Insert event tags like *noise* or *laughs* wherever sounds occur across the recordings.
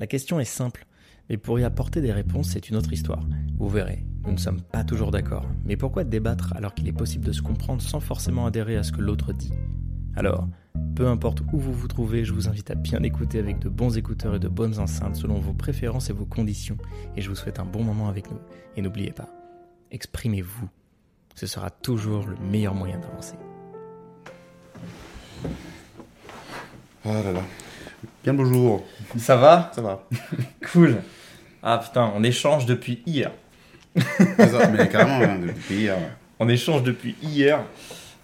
La question est simple, mais pour y apporter des réponses, c'est une autre histoire. Vous verrez, nous ne sommes pas toujours d'accord. Mais pourquoi débattre alors qu'il est possible de se comprendre sans forcément adhérer à ce que l'autre dit? Alors, peu importe où vous vous trouvez, je vous invite à bien écouter avec de bons écouteurs et de bonnes enceintes selon vos préférences et vos conditions. Et je vous souhaite un bon moment avec nous. Et n'oubliez pas, exprimez-vous. Ce sera toujours le meilleur moyen d'avancer. Ah là là. Bien le bonjour. Ça va Ça va. *laughs* Cool. Ah putain, on échange depuis hier. Ah, ça, mais carrément, hein, depuis hier. On échange depuis hier.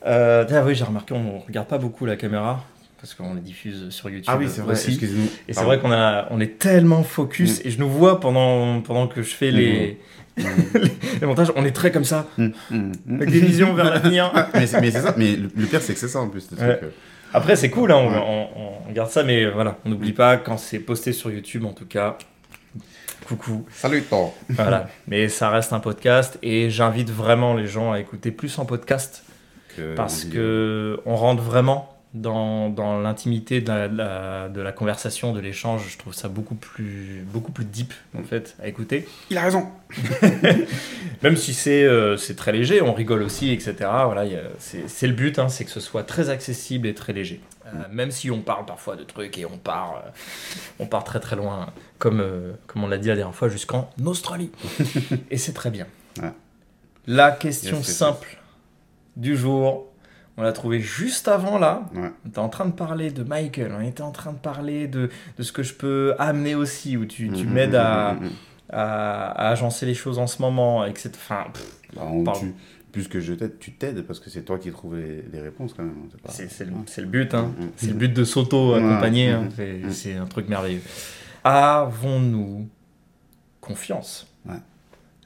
Euh, ah oui, j'ai remarqué, on regarde pas beaucoup la caméra parce qu'on les diffuse sur YouTube. Ah oui, c'est vrai, aussi. excusez-nous. Et c'est vrai qu'on a, on est tellement focus et je nous vois pendant, pendant que je fais les, *laughs* les montages, on est très comme ça, hum. avec des visions vers l'avenir. *laughs* mais c'est ça, mais le, le pire c'est que c'est ça en plus. le Ouais. truc, euh. Après, c'est cool, hein, on, Ouais. on- on garde ça, mais voilà, on n'oublie pas quand c'est posté sur YouTube en tout cas. Coucou. Salut toi. Voilà. *laughs* Mais ça reste un podcast et j'invite vraiment les gens à écouter plus en podcast Que- parce que on rentre vraiment dans, dans l'intimité de la, de la- de la conversation, de l'échange. Je trouve ça beaucoup plus, beaucoup plus deep en fait à écouter. Il a raison. *laughs* Même si c'est euh, très léger, on rigole aussi, etc. Voilà, c'est le but, hein, c'est que ce soit très accessible et très léger. Euh, même si on parle parfois de trucs et on part, euh, on part très très loin, comme, euh, comme on l'a dit la dernière fois, jusqu'en Australie. *laughs* et c'est très bien. Ouais. La question yes. simple du jour, on l'a trouvée juste avant là. Ouais. On était en train de parler de Michael, on était en train de parler de, de ce que je peux amener aussi, où tu, tu Hum, m'aides à, hum, hum. à, à agencer les choses en ce moment, etc. Enfin, pff, Bah, on- Pardon. tu- plus que je t'aide, tu t'aides parce que c'est toi qui trouves les, les réponses quand même. c'est le, le but, hein. C'est le but de s'auto-accompagner, hein. C'est c'est un truc merveilleux. Avons-nous confiance? Ouais.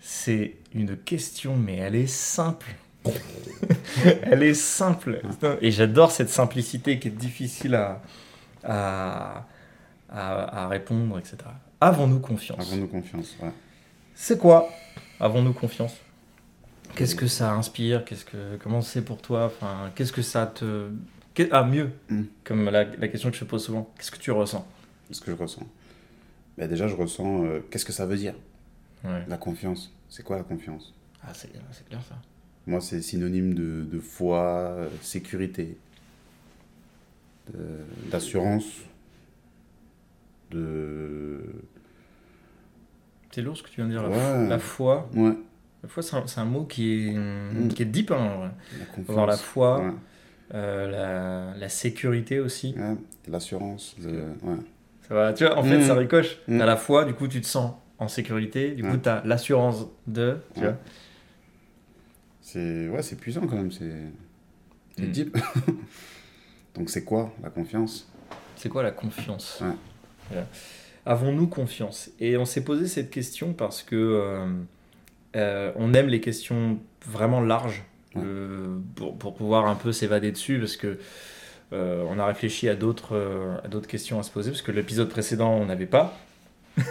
C'est une question, mais elle est simple. *laughs* elle est simple. Et j'adore cette simplicité qui est difficile à, à, à- à répondre, etc. Avons-nous confiance? Avons-nous confiance. Ouais. C'est quoi? Avons-nous confiance? Qu'est-ce que ça inspire? Qu'est-ce que comment c'est pour toi? Enfin, qu'est-ce que ça te qu'est- ah mieux Mm. comme la, la question que je te pose souvent. Qu'est-ce que tu ressens? Ce que je ressens. Bah, déjà, je ressens. euh, Qu'est-ce que ça veut dire? Ouais. La confiance. C'est quoi la confiance? Ah c'est c'est clair ça. Moi, c'est synonyme de, de foi, sécurité, d'assurance, de. C'est lourd ce que tu viens de dire. La, Ouais. la foi. Ouais, La foi c'est un, mot qui est Mm. qui est deep. Hein, en vrai. la. Avoir la foi, Ouais, euh, la, la sécurité aussi. l'assurance. de-. Ça va. Tu vois, en fait, Mm. ça ricoche. Mm. T'as la foi, du coup, tu te sens en sécurité. Du coup, t'as l'assurance de. Tu vois. C'est ouais, c'est puissant quand même. C'est c'est Mm. deep. *laughs* Donc, c'est quoi la confiance? C'est quoi la confiance? Ouais. Voilà. Avons-nous confiance? Et on s'est posé cette question parce que euh, euh, on aime les questions vraiment larges Ouais. euh, pour, pour pouvoir un peu s'évader dessus parce que on a réfléchi à d'autres à d'autres questions à se poser parce que l'épisode précédent on n'avait pas Tout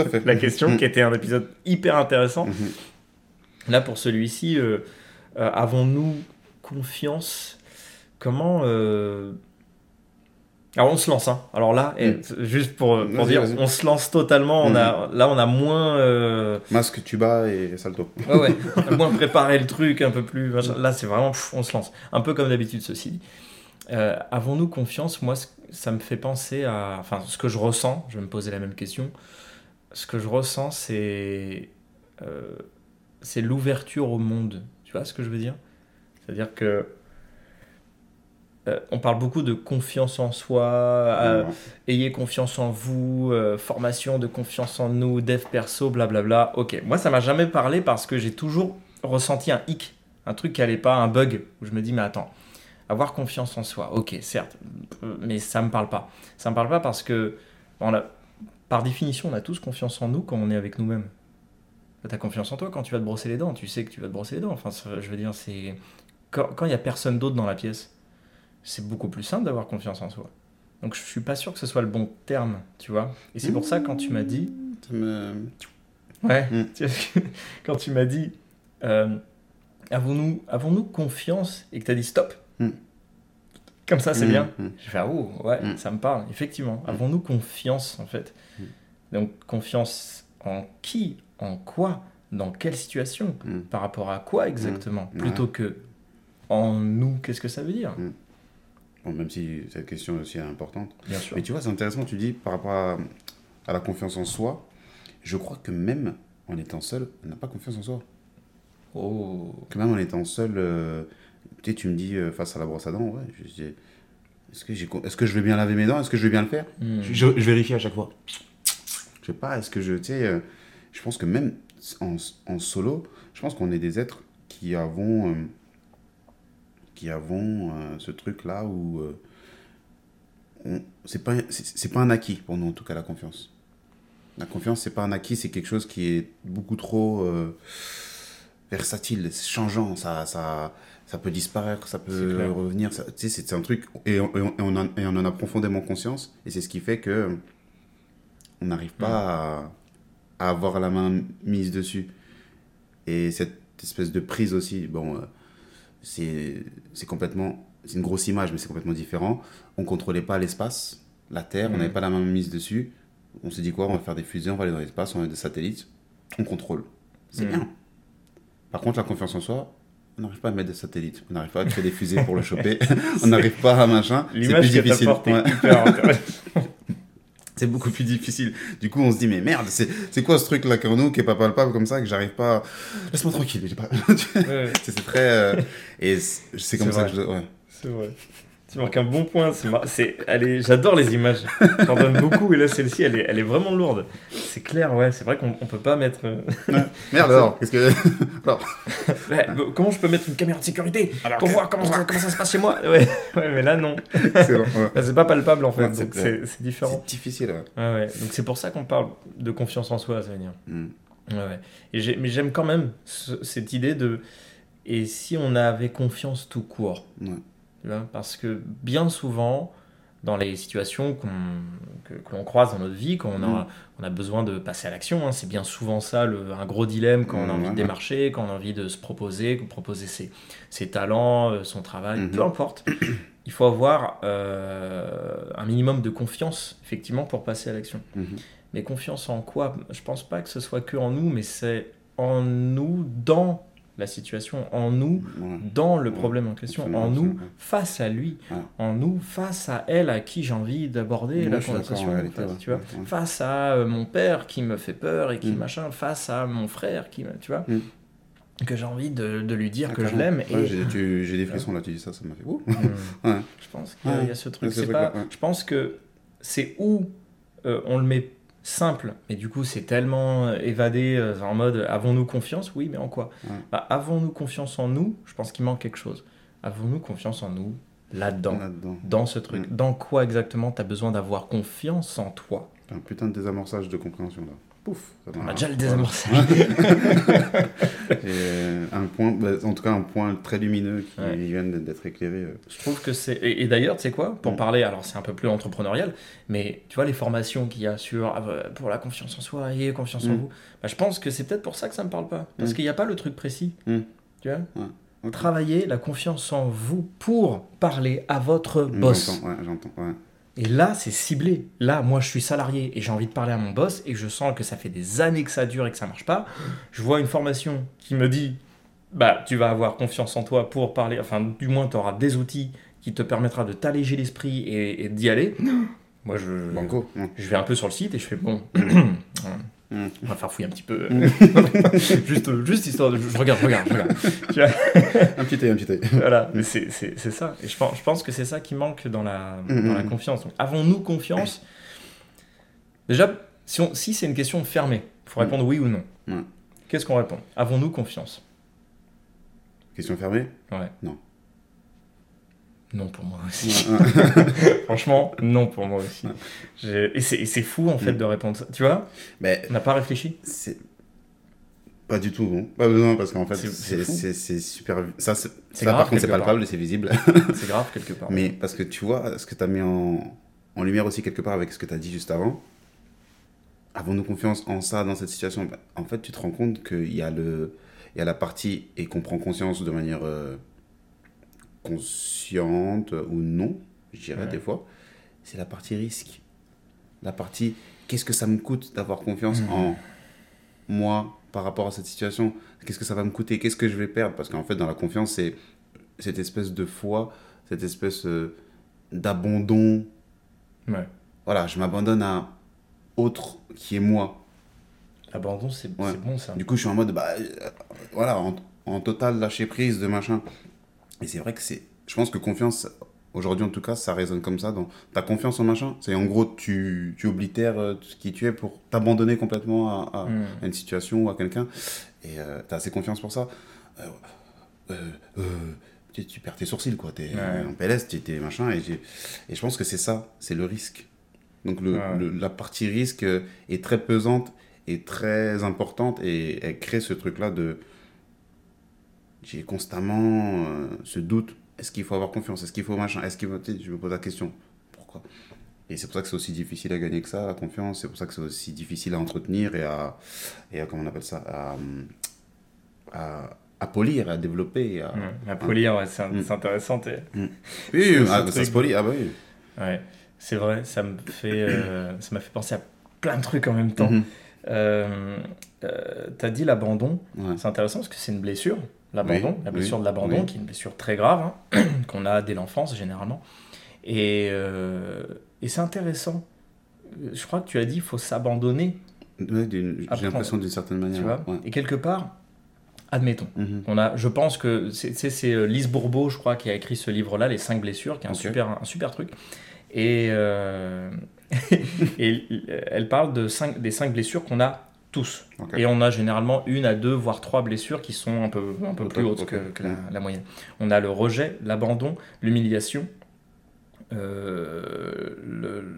à fait. *laughs* la question Mm. qui était un épisode hyper intéressant. Mhm. Là, pour celui-ci, euh, euh, avons-nous confiance? Comment. euh, Alors, on se lance. Hein. Alors là, eh, juste pour, pour Vas-y, dire, on se lance totalement. On a, là, on a moins. euh, Masque, tuba et salto. Ouais, ouais, *laughs* on a moins préparé le truc un peu plus. Là, c'est vraiment. pff, on se lance. Un peu comme d'habitude, ceci dit. Euh, Avons-nous confiance? Moi, ça me fait penser à. Enfin, ce que je ressens, je vais me poser la même question. Ce que je ressens, c'est. euh, c'est l'ouverture au monde. Ce que je veux dire C'est-à-dire que. euh, on parle beaucoup de confiance en soi, euh, Ouais. ayez confiance en vous, euh, formation de confiance en nous, dev perso, blablabla. Ok, moi ça m'a jamais parlé parce que j'ai toujours ressenti un hic, un truc qui allait pas, un bug, où je me dis mais attends, avoir confiance en soi, ok, certes, mais ça me parle pas. Ça me parle pas parce que, on a, par définition, on a tous confiance en nous quand on est avec nous-mêmes. T'as confiance en toi quand tu vas te brosser les dents, tu sais que tu vas te brosser les dents. Enfin, je veux dire, c'est quand quand il y a personne d'autre dans la pièce, c'est beaucoup plus simple d'avoir confiance en soi. Donc je suis pas sûr que ce soit le bon terme, tu vois. Et c'est pour ça quand tu m'as dit, me- ouais, Mm. *laughs* quand tu m'as dit, euh, avons-nous avons-nous confiance et que tu as dit stop. Mm. Comme ça c'est Mm, bien. Je fais ah oh, ouais, ça me parle. Effectivement, avons-nous confiance en fait. Donc confiance en qui, en quoi, dans quelle situation, Mm. par rapport à quoi exactement, Mm. plutôt que en nous, qu'est-ce que ça veut dire Bon, même si cette question aussi est importante. Bien sûr. Mais tu vois, c'est intéressant, tu dis, par rapport à, à la confiance en soi, je crois que même en étant seul, on n'a pas confiance en soi. Oh. Que même en étant seul, euh, tu sais, tu me dis, euh, face à la brosse à dents, ouais, je dis, est-ce que, est-ce que je vais bien laver mes dents Est-ce que je vais bien le faire? Mm. je, je- je vérifie à chaque fois. Je sais pas, est-ce que je, tu sais, euh, je pense que même en, en solo, je pense qu'on est des êtres qui avons, euh, qui avons euh, ce truc-là où c'est pas, c'est, pas un acquis pour nous en tout cas la confiance. La confiance, c'est pas un acquis, c'est quelque chose qui est beaucoup trop versatile, changeant, ça, ça, ça peut disparaître, ça peut revenir. tu sais, c'est, un truc, et on, et on- et on en, et on en a profondément conscience, et c'est ce qui fait que on n'arrive pas à, à avoir la main mise dessus. Et cette espèce de prise aussi, bon, euh, c'est complètement, c'est une grosse image, mais c'est complètement différent. On contrôlait pas l'espace, la Terre, on Mhm. n'avait pas la main mise dessus. On s'est dit quoi On va faire des fusées, on va aller dans l'espace, on a des satellites, on contrôle. C'est Mhm. bien. Par contre, la confiance en soi, on n'arrive pas à mettre des satellites, on n'arrive pas à créer des fusées pour le choper, *laughs* on n'arrive pas à machin. L'image plus que difficile. t'apportes est Ouais. hyper intéressante. *laughs* C'est beaucoup plus difficile. Du coup, on se dit, mais merde, c'est c'est quoi ce truc-là qu'en nous qui est pas palpable comme ça, que j'arrive pas. Laisse-moi tranquille. j'ai Pas... *laughs* Ouais, c'est c'est très. euh, Et c'est comme ça vrai. que je. Ouais. c'est vrai. Tu marques un bon point. C'est mar- c'est- allez, j'adore les images. J'en donne beaucoup et là celle-ci, elle est, elle est vraiment lourde. C'est clair, ouais. C'est vrai qu'on on peut pas mettre. euh, Merde *laughs* alors, qu'est-ce que. *laughs* alors, ouais, comment je peux mettre une caméra de sécurité alors pour que- voir comment ça, comment ça se passe chez moi? Ouais, ouais, mais là non. c'est bon, ouais. Là, c'est pas palpable en fait. Ouais, donc c'est- c'est c'est différent. C'est difficile, ouais. Ouais, ouais. Donc c'est pour ça qu'on parle de confiance en soi, ça veut dire. Mm. Ouais, ouais. Et j'ai- mais j'aime quand même ce- cette idée de. Et si on avait confiance tout court? Ouais. Tu vois, Parce que bien souvent, dans les situations que, que l'on croise dans notre vie, quand on a, Mm. on a besoin de passer à l'action, hein, c'est bien souvent ça le- un gros dilemme quand on a Mm, envie de démarcher, quand on a envie de se proposer, de proposer ses, ses talents, euh, son travail, Mhm. peu importe. Il faut avoir euh, un minimum de confiance, effectivement, pour passer à l'action. Mhm. Mais confiance en quoi? Je pense pas que ce soit que en nous, mais c'est en nous, dans la situation, en nous, Ouais. dans le Ouais, problème en question, absolument, en nous, absolument. face à lui, Ouais. en nous, face à elle à qui j'ai envie d'aborder la conversation, en en réalité, fait, ouais. tu vois. Face à euh, mon père qui me fait peur et qui Mm. machin, face à mon frère qui, tu vois, Mm. que j'ai envie de, de lui dire Ah, que je l'aime. Et j'ai- des frissons là, tu dis ça, ça m'a fait. Ouh. Mm. *laughs* Je pense qu'il y, a- y ce truc. ce C'est pas. Je pense que c'est où euh, on le met simple, mais du coup c'est tellement euh, évadé euh, en mode avons-nous confiance? Oui, mais en quoi? Ouais. Bah, Avons-nous confiance en nous? Je pense qu'il manque quelque chose. Avons-nous confiance en nous là-dedans? Dans ce truc. Dans quoi exactement tu as besoin d'avoir confiance en toi? Un putain de désamorçage de compréhension là. Pouf. On a déjà le désamorçage. Et euh, un point, bah, en tout cas un point très lumineux qui Ouais. vient d'être éclairé. euh. Je trouve que c'est. Et, et d'ailleurs, tu sais quoi Pour Mm. parler, alors c'est un peu plus entrepreneurial, mais tu vois, les formations qu'il y a sur. ah, euh, pour la confiance en soi et confiance en Mm. vous, bah, je pense que c'est peut-être pour ça que ça me parle pas. Parce Mm. qu'il n'y a pas le truc précis. Tu vois. Travailler la confiance en vous pour parler à votre boss. J'entends, ouais, j'entends. Ouais. Et là, c'est ciblé. Là, moi, je suis salarié et j'ai envie de parler à mon boss et je sens que ça fait des années que ça dure et que ça marche pas. Je vois une formation qui me dit bah, tu vas avoir confiance en toi pour parler, enfin, du moins, tu auras des outils qui te permettra de t'alléger l'esprit et, et d'y aller. Moi, je, Banco. ouais. je vais un peu sur le site et je fais bon. *clears throat* Mm. On va faire fouiller un petit peu. Mm. *laughs* juste, juste histoire de. Je regarde, regarde, regarde. *laughs* Tu vois *laughs* Un petit œil, un petit œil. voilà, mais c'est c'est- c'est ça. Et je pense, je pense que c'est ça qui manque dans la, Mhm. dans la confiance. Donc, avons-nous confiance? Déjà, si, on- si c'est une question fermée, il faut répondre oui ou non. Qu'est-ce qu'on répond? Avons-nous confiance? Question fermée? Ouais. Non. Non pour moi aussi. *laughs* Franchement, non pour moi aussi. Et c'est fou en fait Mhm. de répondre ça. Tu vois? Mais On n'a pas réfléchi? Pas du tout. Pas besoin, parce qu'en fait, C'est- super. Ça, ça grave, par contre, c'est palpable et c'est visible. *laughs* C'est grave quelque part. Mais parce que tu vois, ce que tu as mis en, en lumière aussi quelque part avec ce que tu as dit juste avant, avons-nous confiance en ça dans cette situation? Bah, En fait, tu te rends compte qu'il y, a le- il y a la partie et qu'on prend conscience de manière euh, consciente ou non, je dirais Ouais. des fois, c'est la partie risque. La partie qu'est-ce que ça me coûte d'avoir confiance Mhm. en moi par rapport à cette situation? Qu'est-ce que ça va me coûter? Qu'est-ce que je vais perdre? Parce qu'en fait, dans la confiance, c'est cette espèce de foi, cette espèce euh, d'abandon. Ouais. Voilà, je m'abandonne à autre qui est moi. L'abandon, c'est Ouais. bon ça. Du coup, je suis en mode, bah, euh, voilà, en, en total lâcher prise de machin. Et c'est vrai que c'est. Je pense que confiance, aujourd'hui en tout cas, ça résonne comme ça. Dans ta confiance en machin, c'est en gros, tu, tu oblitères euh, ce qui tu es pour t'abandonner complètement à, à- à une situation ou à quelqu'un. Et euh, t'as assez confiance pour ça. Euh, tu, tu perds tes sourcils, quoi. T'es Ouais. en PLS, tu t'es machin. Et, et je pense que c'est ça, c'est le risque. Donc le, Ouais. le- la partie risque est très pesante et très importante et elle crée ce truc-là de... J'ai constamment euh, ce doute. Est-ce qu'il faut avoir confiance? Est-ce qu'il faut machin? Est-ce qu'il faut... Je me pose la question. Pourquoi? Et c'est pour ça que c'est aussi difficile à gagner que ça, la confiance. C'est pour ça que c'est aussi difficile à entretenir et à... Et à comment on appelle ça? À, à, à polir, à développer. À... À polir, ouais, c'est Mm. c'est intéressant. t'es- Oui, ah, ça se polit. Ah bah oui. Ouais, c'est vrai, ça me fait, euh, *coughs* ça m'a fait penser à plein de trucs en même temps. Mhm. Euh, euh, T'as dit l'abandon, Ouais. c'est intéressant parce que c'est une blessure, l'abandon, Oui, la blessure oui, de l'abandon, oui. qui est une blessure très grave hein, *clears throat* qu'on a dès l'enfance généralement. Et, euh, et c'est intéressant. Je crois que tu as dit il faut s'abandonner, Ouais, J'ai l'impression d'une certaine manière. tu vois? ouais. Et quelque part, admettons. Mhm. On a, je pense que c'est euh, Lise Bourbeau, je crois, qui a écrit ce livre-là, Les cinq blessures, qui est un, super, un super truc. Et, euh, *laughs* et elle parle de cinq, des cinq blessures qu'on a tous. Et on a généralement une à deux, voire trois blessures qui sont un peu, un peu plus hautes que, que la, la moyenne. On a le rejet, l'abandon, l'humiliation, euh,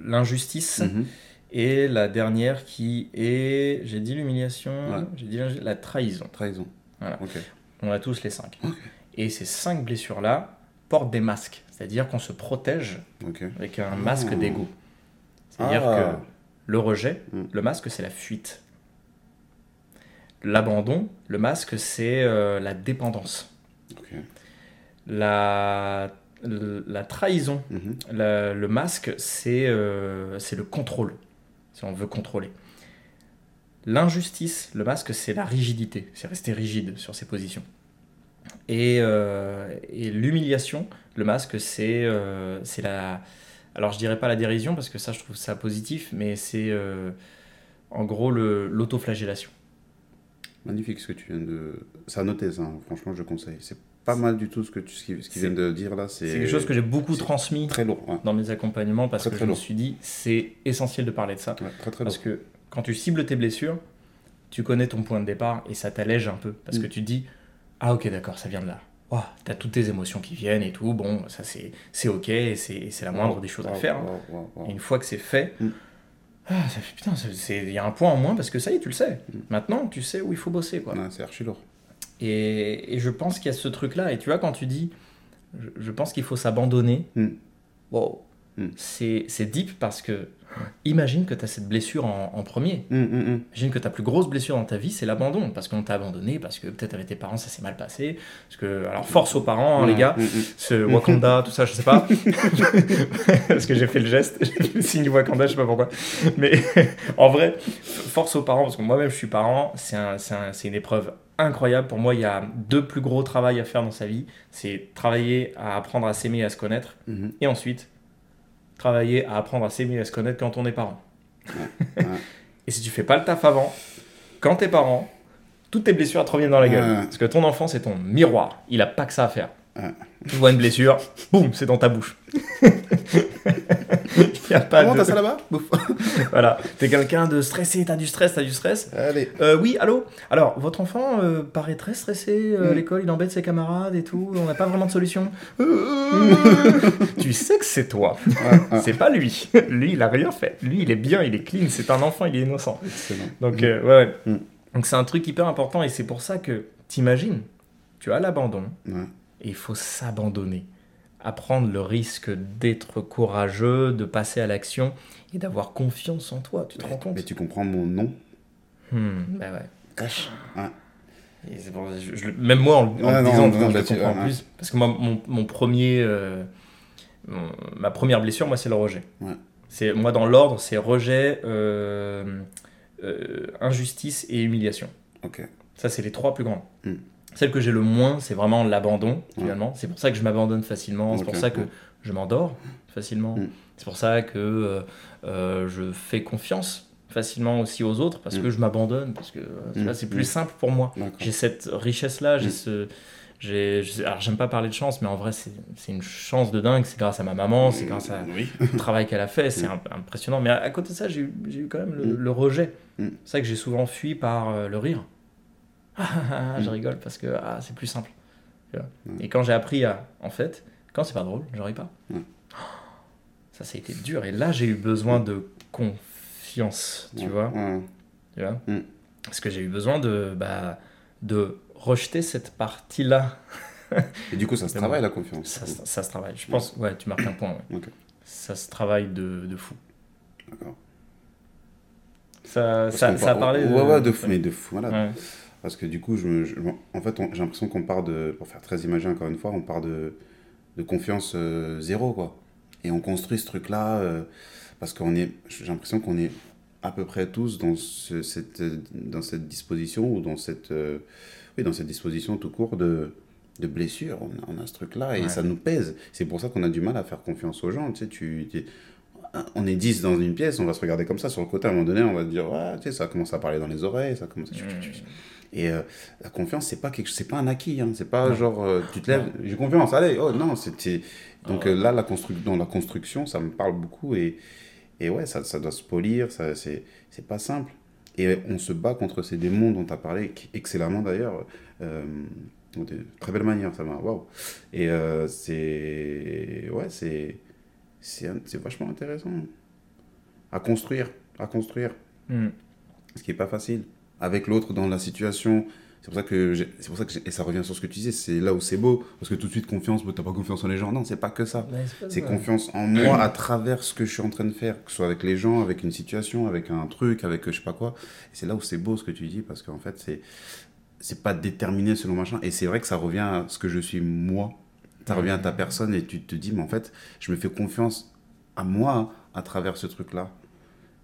l'injustice. Mhm. Et la dernière qui est, j'ai dit l'humiliation, Ouais. j'ai dit la trahison. Trahison. Voilà. On a tous les cinq. Et ces cinq blessures-là portent des masques. C'est-à-dire qu'on se protège avec un masque d'ego. C'est-à-dire Ah. que le rejet, Mm. le masque, c'est la fuite. L'abandon, le masque, c'est euh, la dépendance. La, la trahison, Mhm. la- le masque, c'est euh, c'est le contrôle, si on veut contrôler. L'injustice, le masque, c'est la rigidité, c'est rester rigide sur ses positions. Et, euh, et l'humiliation, le masque, c'est euh, la... Alors je dirais pas la dérision, parce que ça, je trouve ça positif, mais c'est euh, en gros l'autoflagellation. Magnifique ce que tu viens de. Ça noté, ça. hein. Franchement, je conseille. C'est pas mal du tout ce que tu ce qu'ils viennent de dire là. C'est quelque chose que j'ai beaucoup transmis Très lourd. Ouais. dans mes accompagnements, parce Très, que très je me suis dit, c'est essentiel de parler de ça. Ouais, très lourd. Parce que quand tu cibles tes blessures, tu connais ton point de départ et ça t'allège un peu. Parce Mm. que tu te dis, ah ok, d'accord, ça vient de là. Oh, t'as toutes tes émotions qui viennent et tout. Bon, ça c'est c'est ok, c'est c'est la moindre des choses à faire. hein. wow. Et une fois que c'est fait, Mm. Ah, ça fait putain, il y a un point en moins parce que ça y est, tu le sais. Mm. Maintenant, tu sais où il faut bosser. quoi. Ouais, c'est archi lourd. Et, et je pense qu'il y a ce truc-là. Et tu vois, quand tu dis, je, je pense qu'il faut s'abandonner, Mm. wow, Mm. c'est c'est deep parce que imagine que tu as cette blessure en, en premier. Hum, hum, hum. Imagine que ta plus grosse blessure dans ta vie, c'est l'abandon. Parce qu'on t'a abandonné, parce que peut-être avec tes parents, ça s'est mal passé. Parce que, alors, force aux parents, hein, les gars. Ce Wakanda, tout ça, je sais pas. *laughs* parce que j'ai fait le geste, j'ai fait le signe Wakanda, je sais pas pourquoi. Mais *laughs* en vrai, force aux parents, parce que moi-même, je suis parent. C'est un, un- une épreuve incroyable. Pour moi, il y a deux plus gros travail à faire dans sa vie. C'est travailler à apprendre à s'aimer et à se connaître. Mhm. Et ensuite, travailler à apprendre à s'aimer et à se connaître quand on est parent. ouais. *laughs* et si tu fais pas le taf avant, quand t'es parent, toutes tes blessures te reviennent dans la gueule. Parce que ton enfant, c'est ton miroir. Il a pas que ça à faire. Ouais. Tu vois une blessure, boum, c'est dans ta bouche. *laughs* Y a pas Comment de... t'as ça là-bas? *laughs* Voilà. T'es quelqu'un de stressé, t'as du stress, t'as du stress. Allez. Euh, oui, allô? Alors, votre enfant euh, paraît très stressé euh, à Mm. l'école, il embête ses camarades et tout, on n'a pas vraiment de solution. *laughs* tu sais que c'est toi, Ouais, c'est pas lui. Lui, il a rien fait. Lui, il est bien, il est clean, c'est un enfant, il est innocent. Excellent. Donc, euh, ouais, ouais. Mm. Donc, c'est un truc hyper important et c'est pour ça que, t'imagines, tu as l'abandon Ouais. Il faut s'abandonner. À prendre le risque d'être courageux, de passer à l'action et d'avoir confiance en toi. Tu te rends compte? Mais tu comprends mon nom? Hmm, bah ouais. Cache. Ouais. Je- je- même moi, en, en Ouais, le non, disant, non, je le comprends ouais, plus. Parce que moi, mon, mon premier, euh, mon- ma première blessure, moi, c'est le rejet. Ouais. C'est moi dans l'ordre, c'est rejet, euh, euh, injustice et humiliation. Ok. Ça, c'est les trois plus grandes. Mm. Celle que j'ai le moins, c'est vraiment l'abandon, finalement. C'est pour ça que je m'abandonne facilement. C'est pour ça que je m'endors facilement. Mm. C'est pour ça que euh, euh, je fais confiance facilement aussi aux autres parce Mm. que je m'abandonne. Parce que euh, Mm. c'est plus simple pour moi. J'ai cette richesse-là. J'ai ce. Alors, j'aime pas parler de chance, mais en vrai, c'est, une chance de dingue. C'est grâce à ma maman, c'est grâce à, Oui. le travail qu'elle a fait, c'est imp- impressionnant. Mais à, à côté de ça, j'ai eu, quand même le, le rejet. C'est ça que j'ai souvent fui par euh, le rire. Ah, je Mm. rigole parce que ah, c'est plus simple. Tu vois. Mm. Et quand j'ai appris à. En fait, quand c'est pas drôle, je ris pas. Mm. Ça, ça a été dur. Et là, j'ai eu besoin de confiance, tu vois. Tu vois. Parce que j'ai eu besoin de, bah, de rejeter cette partie-là. *laughs* Et du coup, ça se travaille la confiance. Ça, se- ça se travaille. Je pense, ouais, tu marques un point. ouais. Ça se travaille de, de fou. D'accord. Ça, ça, ça a parlé Ouais, ouais, de fou, mais de fou, voilà. Ouais. Parce que du coup, je, me- je- en fait, j'ai l'impression qu'on part de, pour faire très imagé encore une fois, on part de, de confiance euh, zéro, quoi. Et on construit ce truc-là, euh, parce qu'on est, j'ai l'impression qu'on est à peu près tous dans, ce- cette, dans cette disposition, ou dans cette, euh, oui, dans cette disposition tout court de, de blessure. On, a- on a ce truc-là, et Ouais. ça nous pèse. C'est pour ça qu'on a du mal à faire confiance aux gens, tu sais, tu... tu- on est 10 dans une pièce, on va se regarder comme ça sur le côté, à un moment donné, on va se dire, ouais, tu sais, ça commence à parler dans les oreilles, ça commence à... Et euh, la confiance, c'est pas quelque, c'est pas un acquis, hein. c'est pas Non. genre euh, tu te lèves, j'ai confiance, allez, oh non, c'était donc euh, là la construction, dans la construction, ça me parle beaucoup et et ouais, ça, ça doit se polir, ça c'est c'est pas simple. Et on se bat contre ces démons dont tu as parlé excellemment d'ailleurs, de très belle manière, ça va, waouh. Et c'est ouais, c'est c'est c'est vachement intéressant à construire, à construire Mm. ce qui est pas facile avec l'autre dans la situation. C'est pour ça que c'est pour ça que et ça revient sur ce que tu disais c'est là où c'est beau parce que tout de suite confiance tu t'as pas confiance en les gens. Non c'est pas que ça. C'est confiance en moi à travers ce que je suis en train de faire que ce soit avec les gens avec une situation avec un truc avec je sais pas quoi. Et c'est là où c'est beau ce que tu dis parce qu'en fait c'est c'est pas déterminé selon machin. Et c'est vrai que ça revient à ce que je suis moi. Ça revient à ta personne et tu te dis mais en fait je me fais confiance à moi à travers ce truc là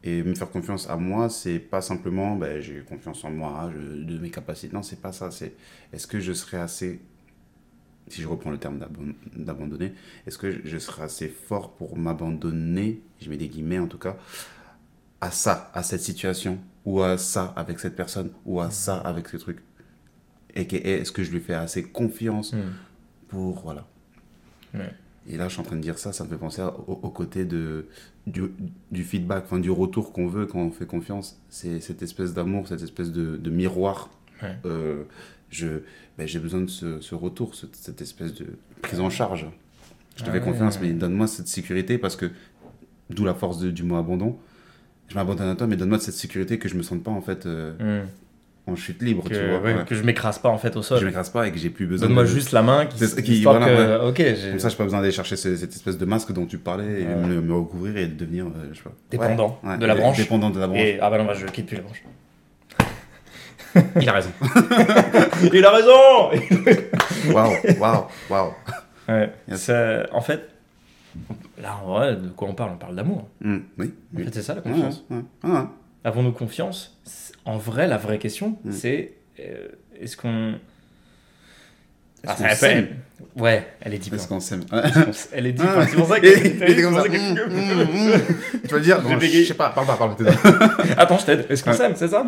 et me faire confiance à moi, c'est pas simplement ben, j'ai confiance en moi, je- de mes capacités. Non, c'est pas ça. C'est est-ce que je serai assez, si je reprends le terme d'abandonner, est-ce que je serai assez fort pour m'abandonner, je mets des guillemets en tout cas, à ça, à cette situation, ou à ça avec cette personne, ou à ça avec ce truc? Et est-ce que je lui fais assez confiance Mm. pour. Voilà. Ouais. Et là, je suis en train de dire ça, ça me fait penser au, au côté de, du, du feedback, enfin, du retour qu'on veut quand on fait confiance. C'est cette espèce d'amour, cette espèce de, de miroir. Ouais. Euh, je, ben, j'ai besoin de ce, ce retour, ce- cette espèce de prise en charge. Je te Ah fais ouais. confiance, mais donne-moi cette sécurité parce que, d'où la force de- du mot abandon. Je m'abandonne à toi, mais donne-moi cette sécurité que je me sente pas en fait euh, Mm. En chute libre, Que, tu vois. ouais, ouais. que je m'écrase pas en fait au Je sol. m'écrase pas et que j'ai plus besoin Donne-moi de- juste la main qui, qui- voilà, que, ok, j'ai Comme ça, je n'ai pas besoin d'aller chercher ce- cette espèce de masque dont tu parlais et me, me recouvrir et devenir, euh, je sais pas. Dépendant de la branche. Dépendant de la branche. Et, ah bah non, bah, je quitte plus la branche. *laughs* Il a raison. *laughs* Il a raison *laughs* Waouh, waouh, waouh. En fait, là, en vrai, de quoi on parle? On parle d'amour. Hum, Oui, En oui. fait, c'est ça la confiance. ouais. Avons-nous confiance? En vrai, la vraie question, Mm. c'est euh, est-ce qu'on. Est-ce Ah, ça- s'aime? Ouais, elle est deep. Est-ce hein. qu'on s'aime? *laughs* Elle est deep. Ah. hein. C'est pour ça que. *laughs* Comme ça que-. *laughs* Tu vas dire non. Je sais pas, parle pas, parle. Attends, je t'aide. Est-ce qu'on s'aime C'est ça?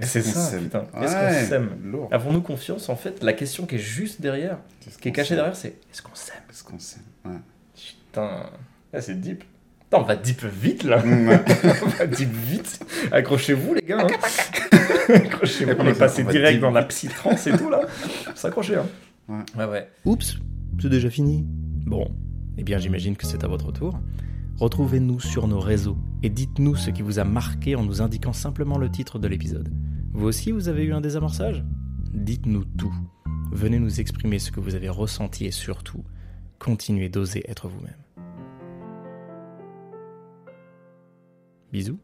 C'est Est-ce ça, putain. Est-ce qu'on s'aime? Avons-nous confiance En fait, la question qui est juste derrière, qui est cachée derrière, c'est est-ce qu'on s'aime? Est-ce qu'on s'aime? Putain, c'est deep. Putain, on va deep vite là. Ouais. *laughs* on va deep vite. Accrochez-vous les gars. hein. *laughs* Accrochez-vous. On est passé direct deep dans la psy-trance et tout là. *laughs* S'accrocher. Hein. Ouais. ouais, ouais. Oups, c'est déjà fini. Bon, eh bien j'imagine que c'est à votre tour. Retrouvez-nous sur nos réseaux et dites-nous ce qui vous a marqué en nous indiquant simplement le titre de l'épisode. Vous aussi, vous avez eu un désamorçage? Dites-nous tout. Venez nous exprimer ce que vous avez ressenti et surtout, continuez d'oser être vous-même. Bisous.